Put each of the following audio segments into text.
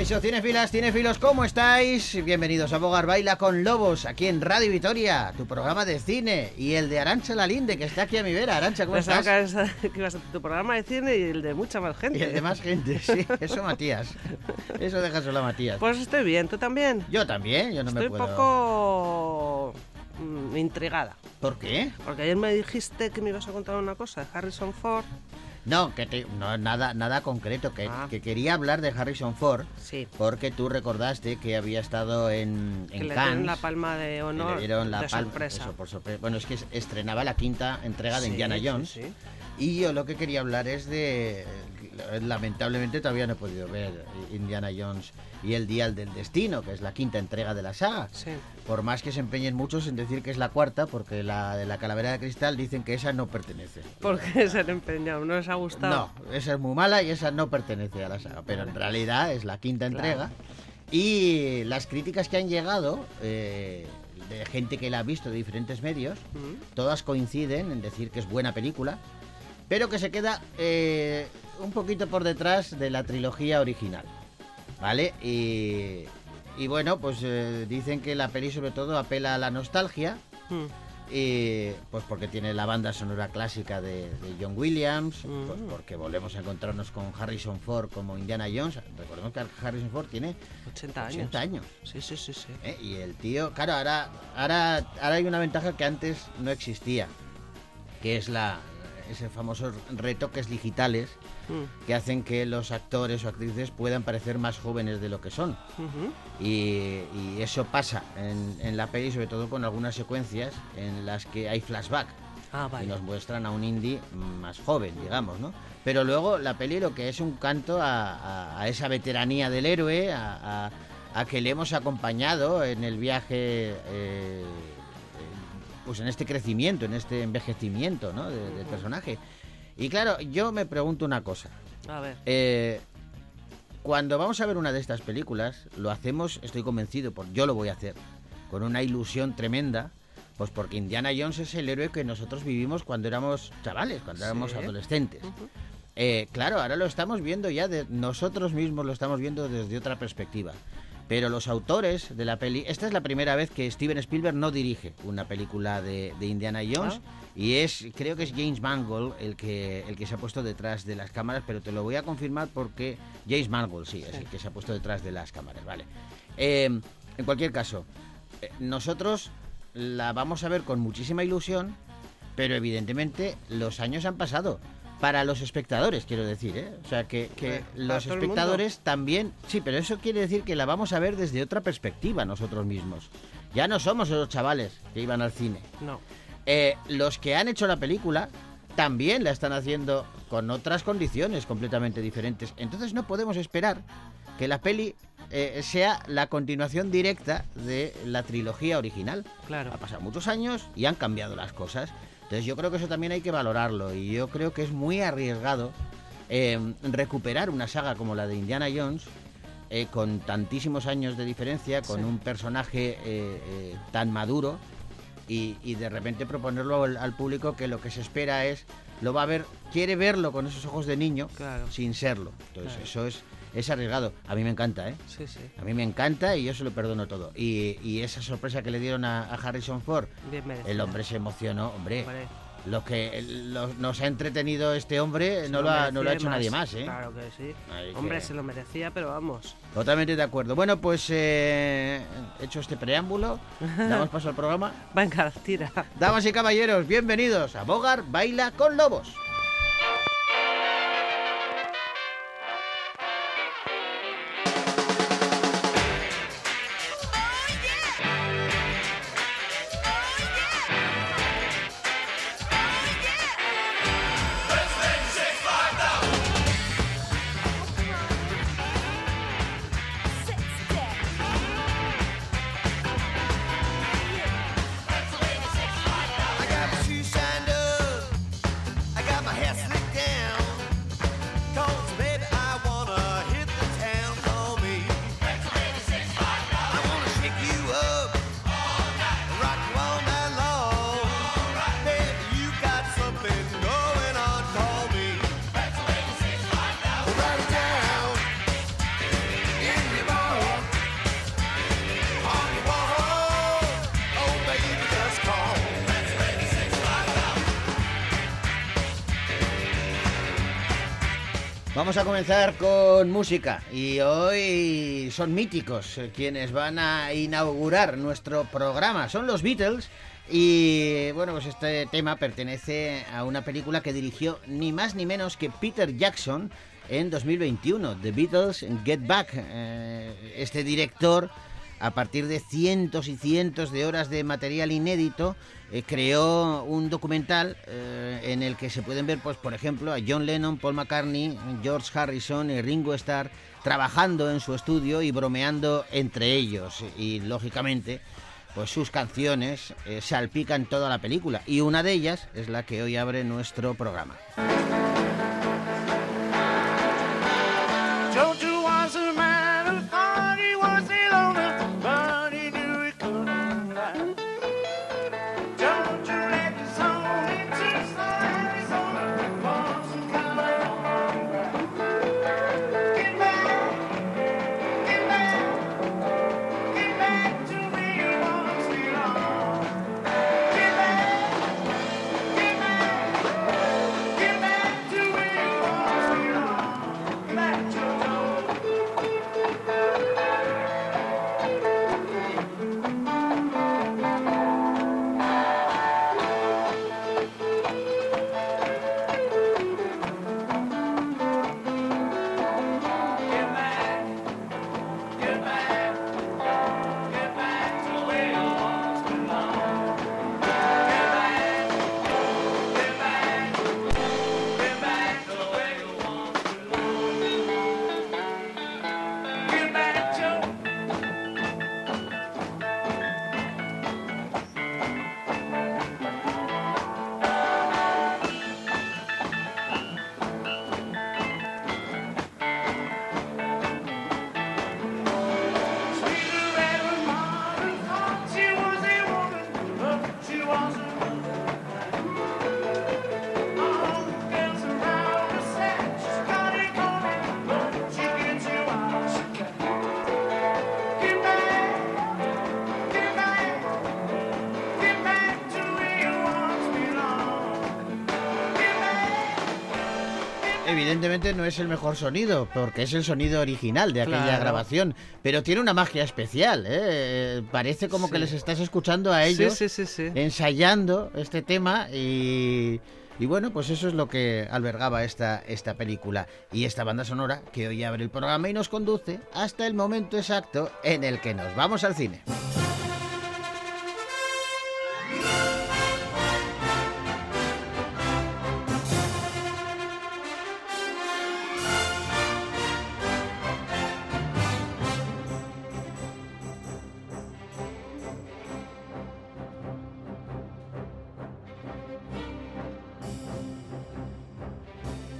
Caixo, cinefilas, cinefilos, ¿cómo estáis? Bienvenidos a Bogar Baila con Lobos, aquí en Radio Vitoria, tu programa de cine y el de Arancha Lalinde, que está aquí a mi vera. Arancha, ¿cómo Pensaba estás? que ibas a tu programa de cine y el de mucha más gente. Y el de más gente, sí, eso Matías. Eso deja solo a Matías. Pues estoy bien, ¿tú también? Yo también, yo no estoy me puedo... un poco mm, intrigada. ¿Por qué? Porque ayer me dijiste que me ibas a contar una cosa de Harrison Ford. No, que te- no, nada, nada concreto, que, Ah. que quería hablar de Harrison Ford, Sí. porque tú recordaste que había estado en, Que en le Cannes. dieron la palma de que honor le dieron la de palma- sorpresa. eso, por sorpresa. Bueno, es que es- estrenaba la quinta entrega de Sí, Indiana Jones. sí. Y yo lo que quería hablar es de. Lamentablemente todavía no he podido ver Indiana Jones y el Dial del Destino, que es la quinta entrega de la saga. Sí. Por más que se empeñen muchos en decir que es la cuarta, porque la de la Calavera de Cristal dicen que esa no pertenece. ¿Por qué se han empeñado? ¿No les ha gustado? No, esa es muy mala y esa no pertenece a la saga, pero en realidad es la quinta Claro. entrega. Y las críticas que han llegado eh, de gente que la ha visto de diferentes medios, Mm. todas coinciden en decir que es buena película, pero que se queda eh, un poquito por detrás de la trilogía original. ¿Vale? Y, y bueno, pues eh, dicen que la peli sobre todo apela a la nostalgia. Mm. Y, pues porque tiene la banda sonora clásica de, de John Williams, Mm. pues porque volvemos a encontrarnos con Harrison Ford como Indiana Jones. Recordemos que Harrison Ford tiene 80 años. 80 años. Sí, sí, sí, sí. ¿eh? Y el tío, claro, ahora, ahora, ahora hay una ventaja que antes no existía, que es la ese famoso retoques digitales Mm. que hacen que los actores o actrices puedan parecer más jóvenes de lo que son. Y, y eso pasa en, en la peli, sobre todo con algunas secuencias en las que hay flashback Ah, y nos muestran a un indie más joven, digamos, ¿no? Pero luego la peli lo que es un canto a, a- a esa veteranía del héroe, a, que le hemos acompañado en el viaje, eh, pues en este crecimiento, en este envejecimiento, ¿no? de- del personaje. Y claro, yo me pregunto una cosa. A ver. Eh, cuando vamos a ver una de estas películas, lo hacemos, estoy convencido, por, yo lo voy a hacer, con una ilusión tremenda, pues porque Indiana Jones es el héroe que nosotros vivimos cuando éramos chavales, cuando éramos Sí. adolescentes. Eh, claro, ahora lo estamos viendo ya, de, nosotros mismos lo estamos viendo desde otra perspectiva. Pero los autores de la peli, esta es la primera vez que Steven Spielberg no dirige una película de, de Indiana Jones Ah. y es, creo que es James Mangold el que, el que se ha puesto detrás de las cámaras, pero te lo voy a confirmar porque James Mangold sí, es Sí. el que se ha puesto detrás de las cámaras, vale. Eh, en cualquier caso, eh, nosotros la vamos a ver con muchísima ilusión, pero evidentemente los años han pasado. Para los espectadores, quiero decir, ¿eh? O sea, que, los espectadores también... Sí, pero eso quiere decir que la vamos a ver desde otra perspectiva nosotros mismos. Ya no somos esos chavales que iban al cine. No. Eh, los que han hecho la película también la están haciendo con otras condiciones completamente diferentes. Entonces no podemos esperar que la peli eh, sea la continuación directa de la trilogía original. Claro. Ha pasado muchos años y han cambiado las cosas. Entonces yo creo que eso también hay que valorarlo y yo creo que es muy arriesgado eh, recuperar una saga como la de Indiana Jones eh, con tantísimos años de diferencia, con Sí. un personaje eh, eh, tan maduro y, y de repente proponerlo al, al público que lo que se espera es, lo va a ver, quiere verlo con esos ojos de niño Claro. sin serlo. Entonces Claro. eso es, es arriesgado. A mí me encanta, ¿eh? Sí, sí. A mí me encanta y yo se lo perdono todo. Y, y esa sorpresa que le dieron a, a Harrison Ford, Bien el hombre se emocionó, hombre. Hombre, Lo que nos ha entretenido este hombre no lo, ha, no lo ha hecho nadie más, ¿eh? Claro que sí. Ahí Hombre, que- se lo merecía, pero vamos. Totalmente de acuerdo. Bueno, pues eh, hecho este preámbulo, damos paso al programa. Venga, tira. Damas y caballeros, bienvenidos a Bogar Baila con Lobos. Vamos a comenzar con música y hoy son míticos quienes van a inaugurar nuestro programa. Son los Beatles y bueno, pues este tema pertenece a una película que dirigió ni más ni menos que Peter Jackson en 2021, The Beatles Get Back. Eh, este director a partir de cientos y cientos de horas de material inédito, eh, creó un documental eh, en el que se pueden ver, pues, por ejemplo, a John Lennon, Paul McCartney, George Harrison y Ringo Starr trabajando en su estudio y bromeando entre ellos. Y lógicamente, pues sus canciones eh, salpican toda la película. Y una de ellas es la que hoy abre nuestro programa. Evidentemente no es el mejor sonido, porque es el sonido original de aquella grabación, pero tiene una magia especial. ¿eh? Parece como que les estás escuchando a ellos ensayando este tema y... Y bueno, pues eso es lo que albergaba esta, esta película y esta banda sonora que hoy abre el programa y nos conduce hasta el momento exacto en el que nos vamos al cine.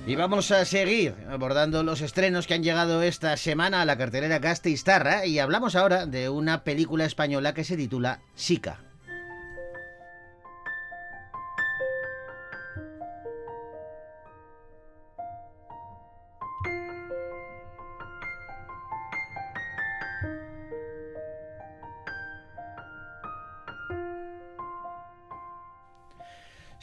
Y vamos a seguir abordando los estrenos que han llegado esta semana a la cartelera Gasteiz-Tarra y hablamos ahora de una película española que se titula Sica.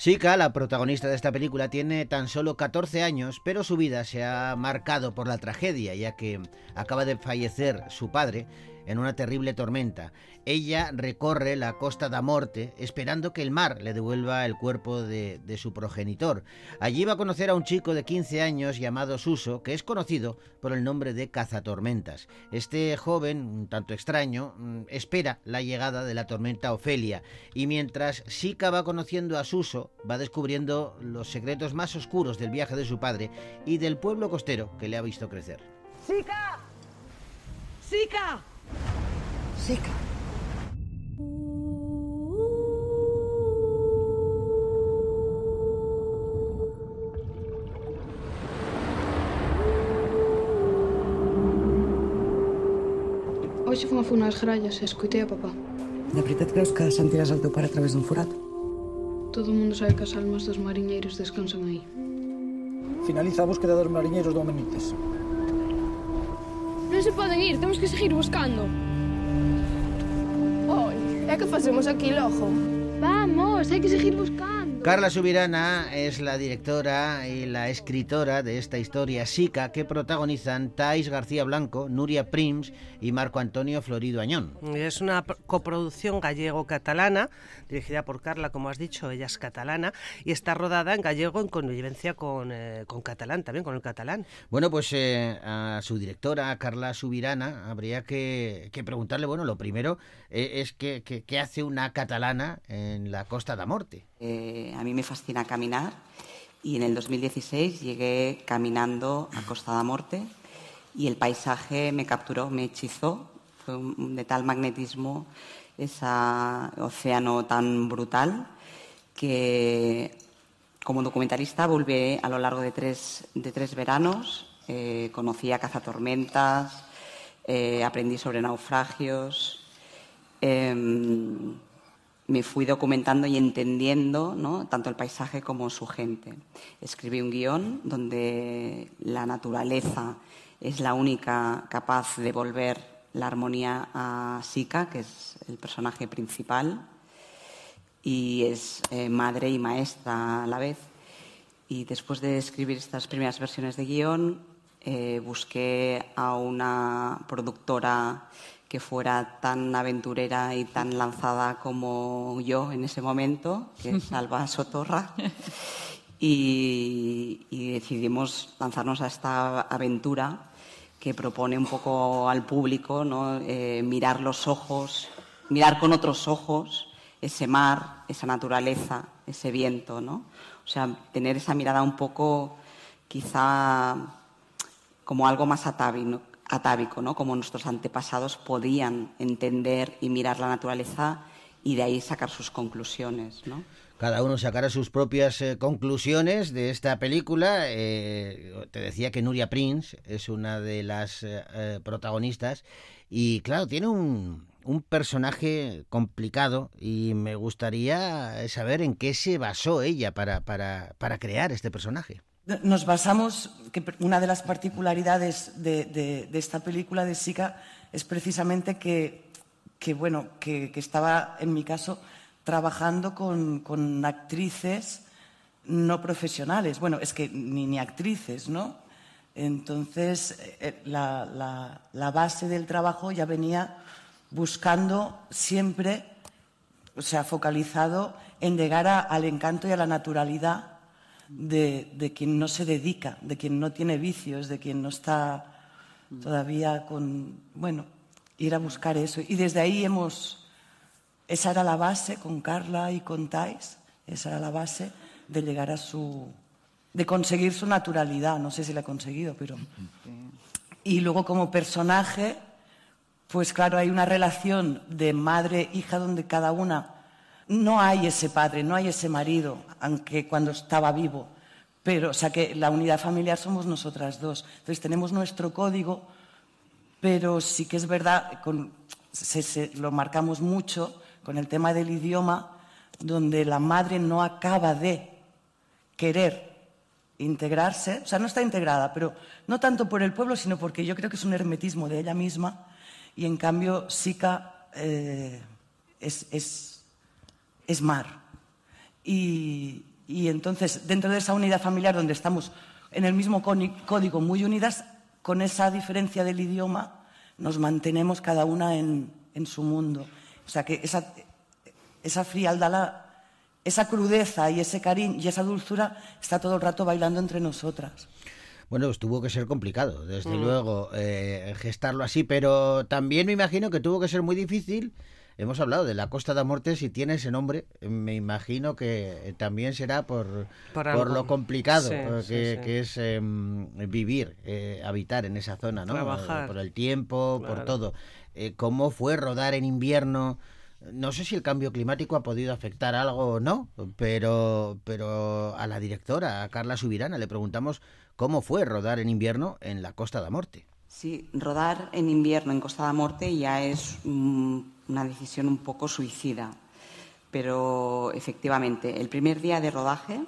Sika, la protagonista de esta película, tiene tan solo 14 años, pero su vida se ha marcado por la tragedia, ya que acaba de fallecer su padre en una terrible tormenta. Ella recorre la costa da Morte esperando que el mar le devuelva el cuerpo de, su progenitor. Allí va a conocer a un chico de 15 años llamado Suso, que es conocido por el nombre de Cazatormentas. Este joven, un tanto extraño, mm, espera la llegada de la tormenta Ofelia y mientras Sika va conociendo a Suso, va descubriendo los secretos más oscuros del viaje de su padre y del pueblo costero que le ha visto crecer. ¡Sika! ¡Sika! seca. Hoxe fun a unas grallas e escutei a papá. De verdade creus que sentiràs el teu pare a través dun forat? Todo o mundo sabe que as almas dos mariñeiros descansan aí. Finaliza a búsqueda dos mariñeiros do Amenites. Non se poden ir, temos que seguir buscando. Que facemos aquí logo? Vamos, hai que seguir buscando. Carla Subirana es la directora y la escritora de esta historia Sica que protagonizan Thais García Blanco, Nuria Prims y Marco Antonio Florido Añón. Es una coproducción gallego-catalana, dirigida por Carla, como has dicho, ella es catalana, y está rodada en gallego en convivencia con, eh, con catalán, también con el catalán. Bueno, pues eh, a su directora, a Carla Subirana, habría que, que preguntarle, bueno, lo primero eh, es que, que- qué hace una catalana en la Costa da Morte. A mí me fascina caminar y en el 2016 llegué caminando a Costa da Morte y el paisaje me capturó, me hechizó. Fue un- de tal magnetismo ese océano tan brutal que como documentalista volví a lo largo de tres, de tres veranos. Eh, conocí a cazatormentas, eh, aprendí sobre naufragios. em, me fui documentando y entendiendo ¿no? tanto el paisaje como su gente. Escribí un guion donde la naturaleza es la única capaz de volver la armonía a Sika, que es el personaje principal, y es eh, madre y maestra a la vez. Y después de escribir estas primeras versiones de guion, eh, busqué a una productora que fuera tan aventurera y tan lanzada como yo en ese momento, que es Alba Sotorra. Y, y decidimos lanzarnos a esta aventura que propone un poco al público ¿no? Eh, mirar los ojos, mirar con otros ojos ese mar, esa naturaleza, ese viento, ¿no? O sea, tener esa mirada un poco quizá como algo más atávico, atávico, ¿no? Como nuestros antepasados podían entender y mirar la naturaleza y de ahí sacar sus conclusiones, ¿no? Cada uno sacará sus propias eh, conclusiones de esta película. Eh, te decía que Nuria Prince es una de las eh, protagonistas y claro, tiene un, un personaje complicado y me gustaría saber en qué se basó ella para, para, para crear este personaje. Nos basamos, que una de las particularidades de, esta película de Sika es precisamente que, bueno, que, estaba, en mi caso, trabajando con, actrices no profesionales. Bueno, es que ni, ni actrices, ¿no? Entonces, eh, la, base del trabajo ya venía buscando siempre, o sea, focalizado en llegar al encanto y a la naturalidad de, de quien no se dedica, de quien no tiene vicios, de quien no está todavía con, bueno, ir a buscar eso. Y desde ahí hemos, esa era la base con Carla y con Thais, esa era la base de llegar a su, de conseguir su naturalidad, no sé si la he conseguido, pero... Y luego como personaje, pues claro, hay una relación de madre-hija donde cada una no hay ese padre, no hay ese marido, aunque cuando estaba vivo, pero o sea que la unidad familiar somos nosotras dos. Entonces tenemos nuestro código, pero sí que es verdad, se- lo marcamos mucho con el tema del idioma, donde la madre no acaba de querer integrarse, o sea, no está integrada, pero no tanto por el pueblo, sino porque yo creo que es un hermetismo de ella misma, y en cambio Sika eh, es, es mar. Y, y entonces, dentro de esa unidad familiar donde estamos en el mismo código muy unidas, con esa diferencia del idioma, nos mantenemos cada una en, en su mundo. O sea que esa, esa frialdad, la- esa crudeza y ese cariño y esa dulzura está todo el rato bailando entre nosotras. Bueno, pues tuvo que ser complicado, desde luego, eh, gestarlo así, pero también me imagino que tuvo que ser muy difícil. Hemos hablado de la Costa da Morte, si tiene ese nombre, eh, me imagino que también será por, Por lo complicado Sí, eh, sí, que, sí. que es em, vivir, eh, habitar en esa zona, ¿no? Trabajar. Eh, Por el tiempo, por todo. Eh, ¿Cómo fue rodar en invierno? No sé si el cambio climático ha podido afectar algo o no, pero, pero a la directora, a Carla Subirana, le preguntamos cómo fue rodar en invierno en la Costa da Morte. Sí, rodar en invierno en Costa da Morte ya es una decisión un poco suicida. Pero efectivamente, el primer día de rodaje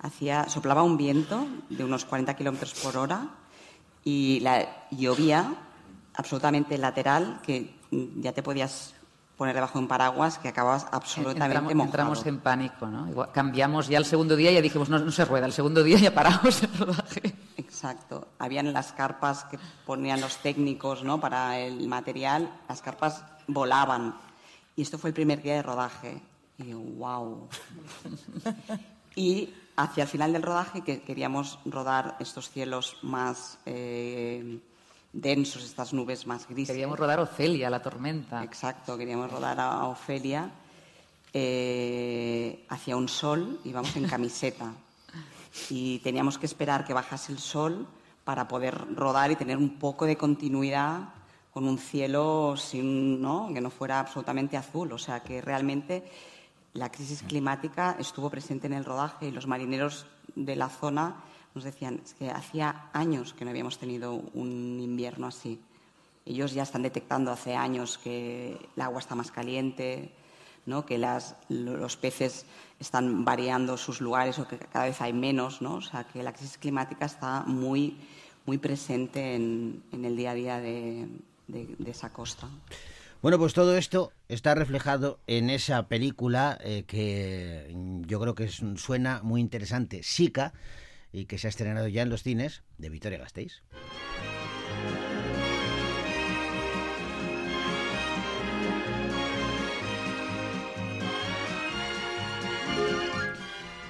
hacía, soplaba un viento de unos 40 kilómetros por hora y la, llovía absolutamente lateral que ya te podías poner debajo de un paraguas que acababas absolutamente entramos, mojado. entramos en pánico, ¿no? Igual, cambiamos ya el segundo día y ya dijimos, no, no se rueda, el segundo día ya paramos el rodaje. Exacto. Habían las carpas que ponían los técnicos ¿no? para el material, las carpas volaban. Y esto fue el primer día de rodaje. Y digo, wow. y hacia el final del rodaje, que queríamos rodar estos cielos más eh, densos, estas nubes más grises. Queríamos rodar Ocelia, la tormenta. Exacto, queríamos rodar a Ofelia. Eh, hacia un sol, íbamos en camiseta. y teníamos que esperar que bajase el sol para poder rodar y tener un poco de continuidad con un cielo sin, que no fuera absolutamente azul. O sea que realmente la crisis climática estuvo presente en el rodaje y los marineros de la zona nos decían que hacía años que no habíamos tenido un invierno así. Ellos ya están detectando hace años que el agua está más caliente, ¿no? que las, los peces están variando sus lugares o que cada vez hay menos. ¿no? O sea, que la crisis climática está muy, muy presente en, en el día a día de, de, esa costa. Bueno, pues todo esto está reflejado en esa película eh, que yo creo que es, suena muy interesante, Sica, y que se ha estrenado ya en los cines de Vitoria Gasteiz.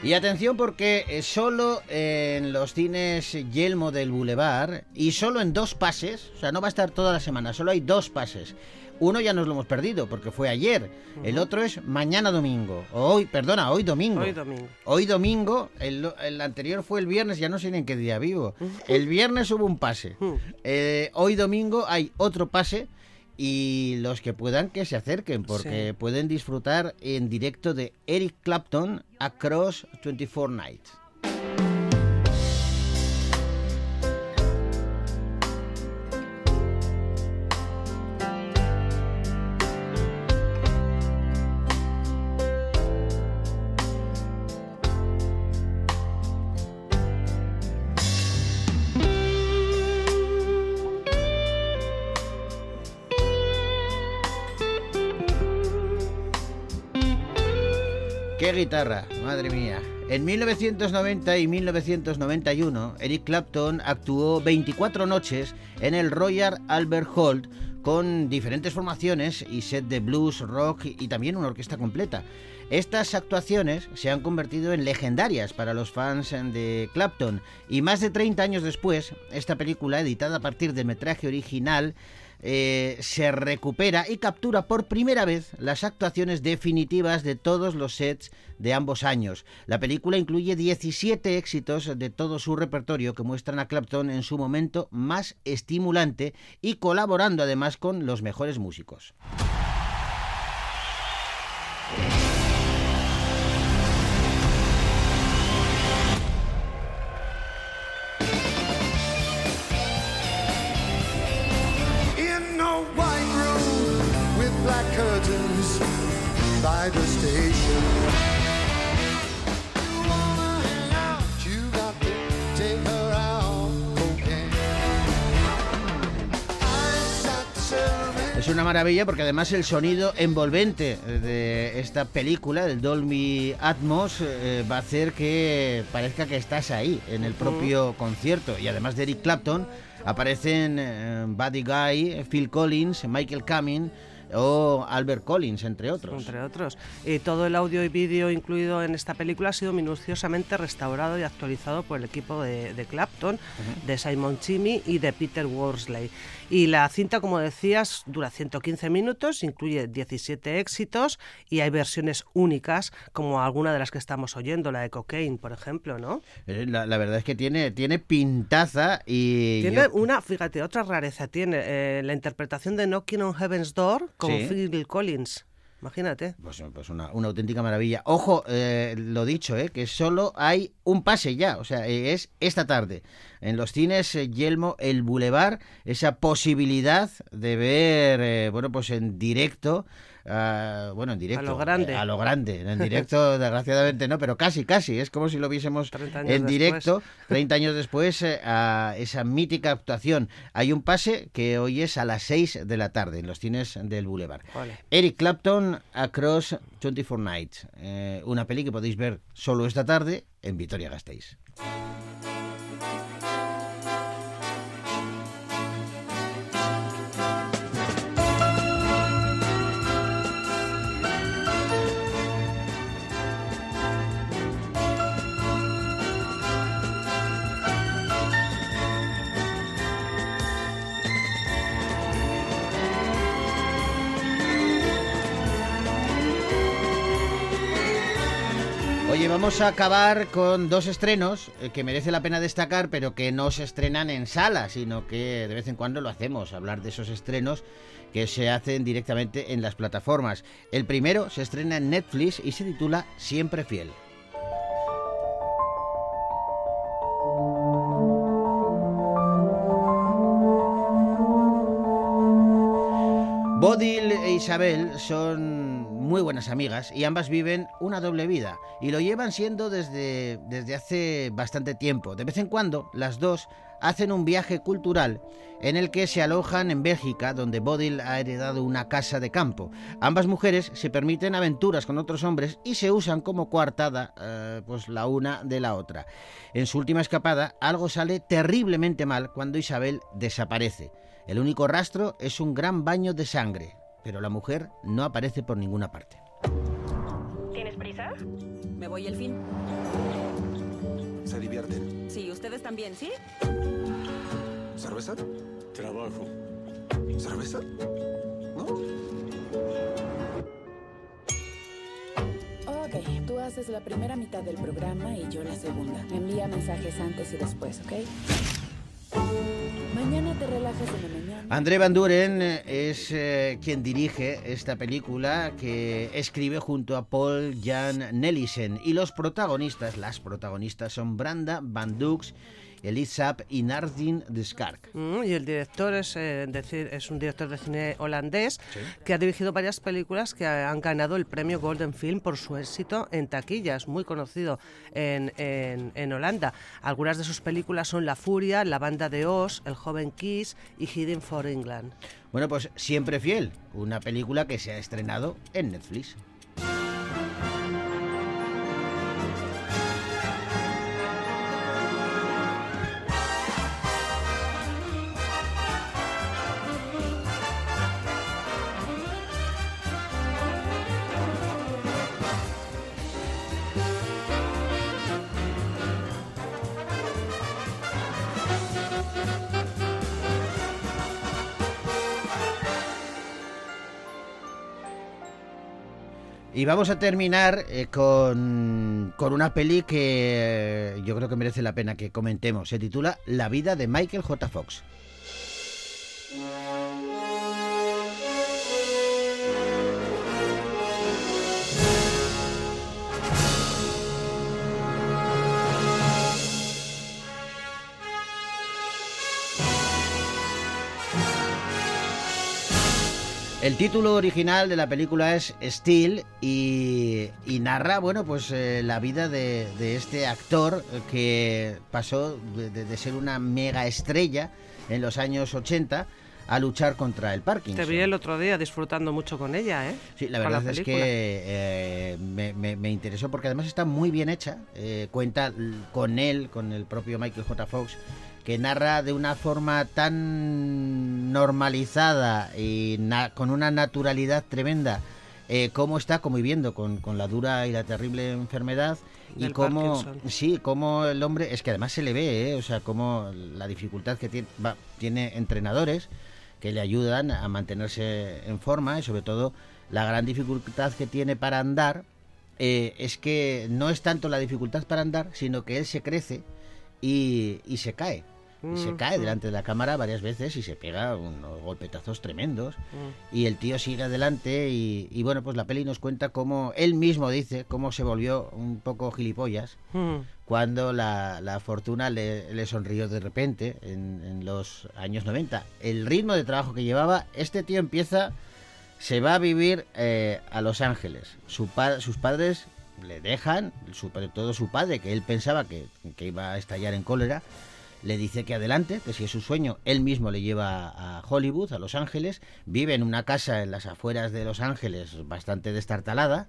Y atención porque eh, solo en los cines Yelmo del Boulevard y solo en dos pases, o sea, no va a estar toda la semana, solo hay dos pases. Uno ya nos lo hemos perdido porque fue ayer. El otro es mañana domingo. O hoy, perdona, hoy domingo. Hoy domingo. Hoy domingo. El, el anterior fue el viernes, ya no sé ni en qué día vivo. El viernes hubo un pase. Eh, hoy domingo hay otro pase. Y los que puedan que se acerquen porque Sí. pueden disfrutar en directo de Eric Clapton Across 24 Nights. Guitarra! Madre mía. En 1990 y 1991, Eric Clapton actuó 24 noches en el Royal Albert Hall con diferentes formaciones y set de blues, rock y también una orquesta completa. Estas actuaciones se han convertido en legendarias para los fans de Clapton y más de 30 años después, esta película, editada a partir del metraje original, eh, se recupera y captura por primera vez las actuaciones definitivas de todos los sets de ambos años. La película incluye 17 éxitos de todo su repertorio que muestran a Clapton en su momento más estimulante y colaborando además con los mejores músicos. Maravilla porque además el sonido envolvente de esta película, del Dolby Atmos, eh, va a hacer que parezca que estás ahí, en el propio concierto. Y además de Eric Clapton, aparecen eh, Buddy Guy, Phil Collins, Michael Cumming o Albert Collins, entre otros. Entre otros. Y todo el audio y vídeo incluido en esta película ha sido minuciosamente restaurado y actualizado por el equipo de, de Clapton, de Simon Chimmy y de Peter Worsley. Y la cinta, como decías, dura 115 minutos, incluye 17 éxitos y hay versiones únicas, como alguna de las que estamos oyendo, la de Cocaine, por ejemplo, ¿no? Eh, La, la verdad es que tiene, tiene pintaza y... Tiene yo- una, fíjate, otra rareza tiene eh, la interpretación de Knocking on Heaven's Door con Sí. Phil Collins. Imagínate. Pues, pues una, una auténtica maravilla. Ojo, eh, lo dicho, eh, que solo hay un pase ya, o sea, eh, es esta tarde. En los cines eh, Yelmo, el Boulevard, esa posibilidad de ver, eh, bueno, pues en directo ah, bueno, en directo. lo grande. eh, A lo grande. En directo, desgraciadamente no, pero casi, casi. Es como si lo viésemos 30 años en después. directo, 30 años después, eh, a esa mítica actuación. Hay un pase que hoy es a las 6 de la tarde en los cines del Boulevard. Ole. Eric Clapton, Across 24 Nights. Eh, una peli que podéis ver solo esta tarde en Vitoria vamos a acabar con dos estrenos eh, que merece la pena destacar, pero que no se estrenan en sala, sino que de vez en cuando lo hacemos, hablar de esos estrenos que se hacen directamente en las plataformas. El primero se estrena en Netflix y se titula Siempre Fiel. Bodil e Isabel son muy buenas amigas y ambas viven una doble vida y lo llevan siendo desde, desde hace bastante tiempo. De vez en cuando las dos hacen un viaje cultural en el que se alojan en Bélgica, donde Bodil ha heredado una casa de campo. Ambas mujeres se permiten aventuras con otros hombres y se usan como coartada eh, pues la una de la otra. En su última escapada algo sale terriblemente mal cuando Isabel desaparece. El único rastro es un gran baño de sangre, pero la mujer no aparece por ninguna parte. ¿Tienes prisa? Me voy el fin. Se divierten. Sí, ustedes también, ¿sí? ¿Cerveza? Trabajo. ¿Cerveza? ¿No? Ok, tú haces la primera mitad del programa y yo la segunda. Me envía mensajes antes y después, ¿ok? Mañana te relajas en la mañana. André Van Duren eh, es eh, quien dirige esta película que escribe junto a Paul Jan Nelissen y los protagonistas, las protagonistas son Branda Van Dux, Elise Sapp y Nardin de Skark. Mm, y el director es, eh, decir, es un director de cine holandés que ha dirigido varias películas que han ganado el premio Golden Film por su éxito en taquillas, muy conocido en, en- en Holanda. Algunas de sus películas son La Furia, La Banda de Oz, El Joven Kiss y Hidden for England. Bueno, pues Siempre Fiel, una película que se ha estrenado en Netflix. Y vamos a terminar eh, con, con una peli que eh, yo creo que merece la pena que comentemos. Se titula La vida de Michael J. Fox. El título original de la película es Steel y, y narra, bueno, pues eh, la vida de, de este actor que pasó de, de- ser una mega estrella en los años 80 a luchar contra el Parkinson. Te vi el otro día disfrutando mucho con ella, ¿eh? Sí, la verdad es película. que eh, me, me- me interesó porque además está muy bien hecha. Eh, cuenta con él, con el propio Michael J. Fox, que narra de una forma tan normalizada y con una naturalidad tremenda eh, cómo está conviviendo con, con la dura y la terrible enfermedad y cómo Parkinson. sí cómo el hombre es que además se le ve ¿eh? o sea cómo la dificultad que tiene va- tiene entrenadores que le ayudan a mantenerse en forma y sobre todo la gran dificultad que tiene para andar eh, es que no es tanto la dificultad para andar, sino que él se crece y, y se cae. Y se Mm, cae mm. delante de la cámara varias veces y se pega unos golpetazos tremendos. Mm. Y el tío sigue adelante y, y bueno, pues la peli nos cuenta cómo él mismo dice cómo se volvió un poco gilipollas cuando la, la fortuna le, le sonrió de repente en, en los años 90. El ritmo de trabajo que llevaba, este tío empieza se va a vivir eh, a Los Ángeles. Su pa- sus padres le dejan, sobre todo su padre, que él pensaba que, que iba a estallar en cólera, le dice que adelante, que si es su sueño, él mismo le lleva a Hollywood, a Los Ángeles, vive en una casa en las afueras de Los Ángeles bastante destartalada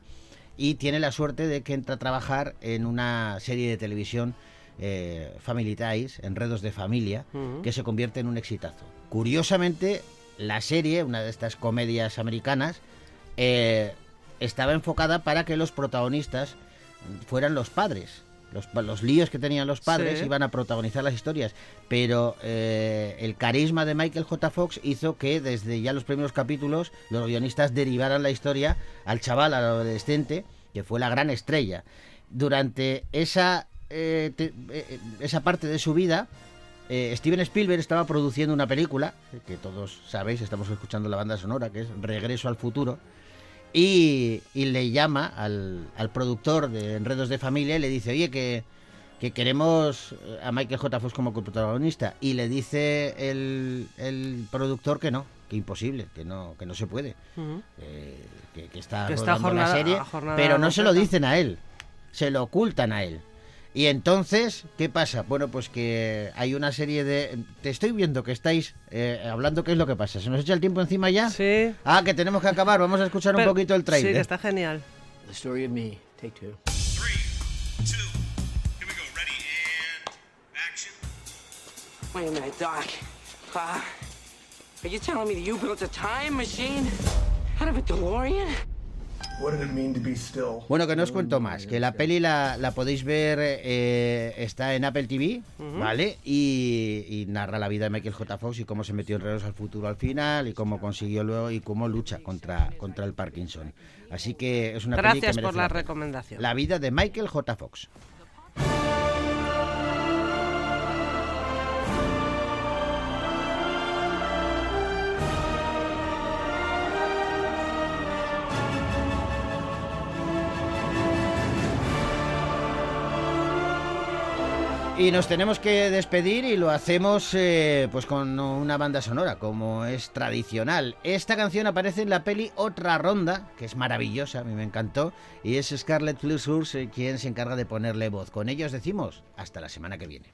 y tiene la suerte de que entra a trabajar en una serie de televisión eh, Family Ties, Enredos de Familia, que se convierte en un exitazo. Curiosamente, la serie, una de estas comedias americanas, eh, estaba enfocada para que los protagonistas fueran los padres. Los, los líos que tenían los padres Sí. iban a protagonizar las historias, pero eh, el carisma de Michael J. Fox hizo que desde ya los primeros capítulos los guionistas derivaran la historia al chaval, al adolescente, que fue la gran estrella. Durante esa, eh, te- eh, esa parte de su vida, Steven Spielberg estaba produciendo una película, que todos sabéis, estamos escuchando la banda sonora, que es Regreso al Futuro, y, y le llama al, al productor de Enredos de Familia y le dice, oye, que, que queremos eh, a Michael J. Fox como protagonista. Y le dice el, el productor que no, que imposible, que no, que no se puede, eh, que, que está Que está rodando la jornada- serie, jornada pero no se lo dicen a él, se lo ocultan a él. Y entonces, ¿qué pasa? Bueno, pues que hay una serie de... Te estoy viendo que estáis eh, hablando qué es lo que pasa. ¿Se nos echa el tiempo encima ya? Sí. Ah, que tenemos que acabar. Vamos a escuchar un Pero- poquito el Sí, trailer. que está genial. The story of me. Take two. Wait a minute, Doc. Uh, are you telling me that you built a time machine out of a DeLorean? Bueno, que no os cuento más, que la peli la, la podéis ver, eh, está en Apple TV, Ujú. ¿vale? Y, y narra la vida de Michael J. Fox y cómo se metió en Regreso al Futuro al final y cómo consiguió luego y cómo lucha contra, contra el Parkinson. Así que es una peli que Gracias merece por la recomendación. La vida de Michael J. Fox. Y nos tenemos que despedir y lo hacemos eh, pues con una banda sonora, como es tradicional. Esta canción aparece en la peli Otra Ronda, que es maravillosa, a mí me encantó, y es Scarlett Fleetwood eh, quien se encarga de ponerle voz. Con ellos decimos hasta la semana que viene.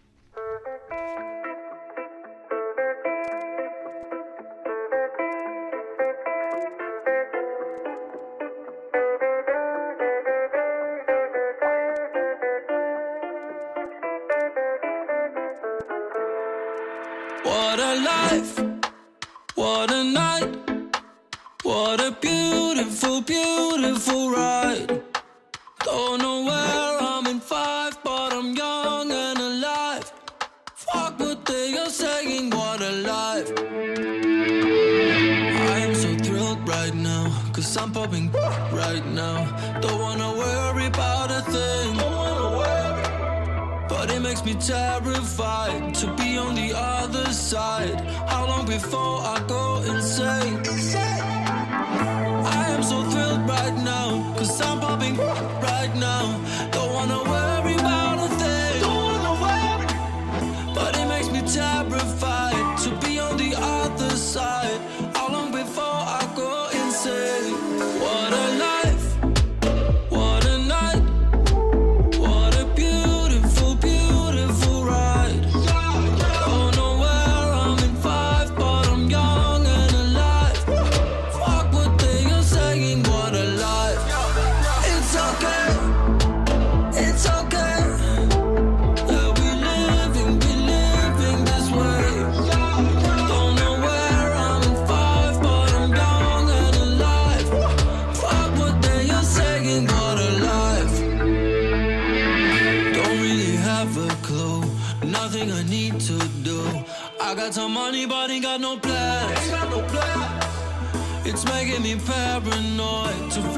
It's making me paranoid